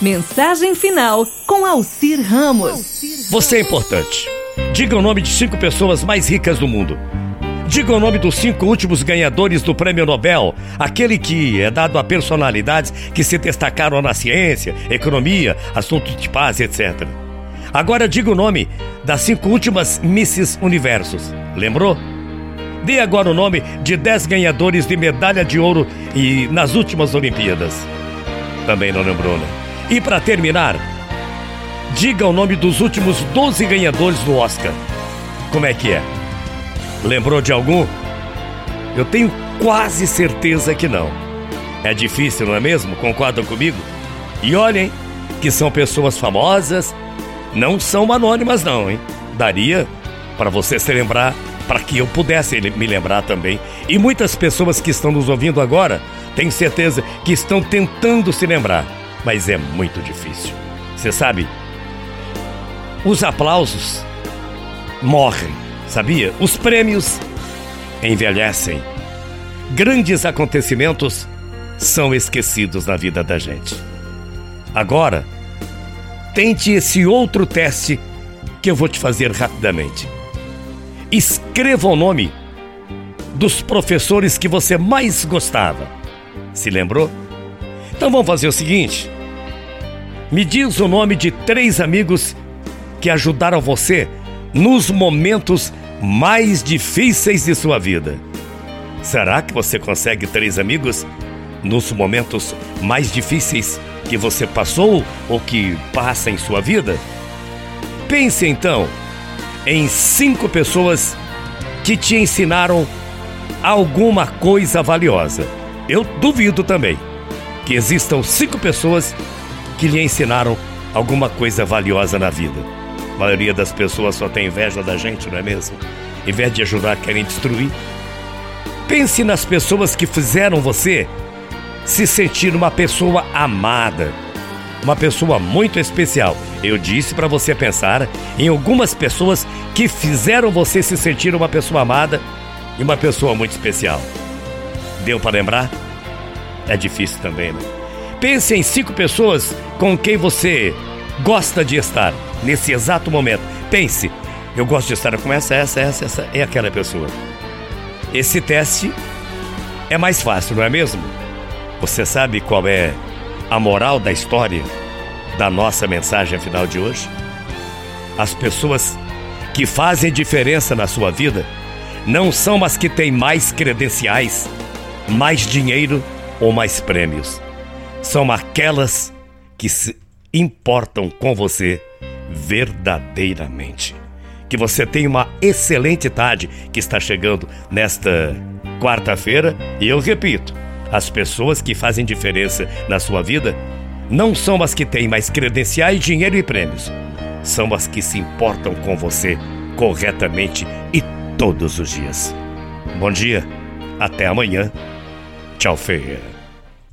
Mensagem final com Alcir Ramos. Você é importante. Diga o nome de cinco pessoas mais ricas do mundo. Diga o nome dos cinco últimos ganhadores do Prêmio Nobel, aquele que é dado a personalidades que se destacaram na ciência, economia, assuntos de paz, etc. Agora diga o nome das cinco últimas Misses Universos. Lembrou? Dê agora o nome de dez ganhadores de medalha de ouro e nas últimas Olimpíadas. Também não lembrou, né? E para terminar, diga o nome dos últimos 12 ganhadores do Oscar. Como é que é? Lembrou de algum? Eu tenho quase certeza que não. É difícil, não é mesmo? Concordam comigo? E olhem que são pessoas famosas, não são anônimas não, hein? Daria para você se lembrar, para que eu pudesse me lembrar também. E muitas pessoas que estão nos ouvindo agora, tenho certeza que estão tentando se lembrar, mas é muito difícil. Você sabe? Os aplausos morrem Sabia? Os prêmios envelhecem. Grandes acontecimentos são esquecidos na vida da gente. Agora, tente esse outro teste que eu vou te fazer rapidamente. Escreva o nome dos professores que você mais gostava. Se lembrou? Então vamos fazer o seguinte: me diz o nome de três amigos que ajudaram você nos momentos mais difíceis de sua vida. Será que você consegue três amigos nos momentos mais difíceis que você passou ou que passa em sua vida? Pense então em cinco pessoas que te ensinaram alguma coisa valiosa. Eu duvido também que existam cinco pessoas que lhe ensinaram alguma coisa valiosa na vida. A maioria das pessoas só tem inveja da gente, não é mesmo? Em vez de ajudar, querem destruir. Pense nas pessoas que fizeram você se sentir uma pessoa amada, uma pessoa muito especial. Eu disse para você pensar em algumas pessoas que fizeram você se sentir uma pessoa amada e uma pessoa muito especial. Deu para lembrar? É difícil também, né? Pense em cinco pessoas com quem você gosta de estar nesse exato momento. Pense, eu gosto de estar com essa, essa, essa, essa, é aquela pessoa. Esse teste é mais fácil, não é mesmo? Você sabe qual é a moral da história da nossa mensagem final de hoje? As pessoas que fazem diferença na sua vida não são as que têm mais credenciais, mais dinheiro ou mais prêmios. São aquelas que se importam com você verdadeiramente. Que você tenha uma excelente tarde que está chegando nesta quarta-feira e eu repito, as pessoas que fazem diferença na sua vida não são as que têm mais credenciais, dinheiro e prêmios. São as que se importam com você corretamente e todos os dias. Bom dia, até amanhã. 叫废人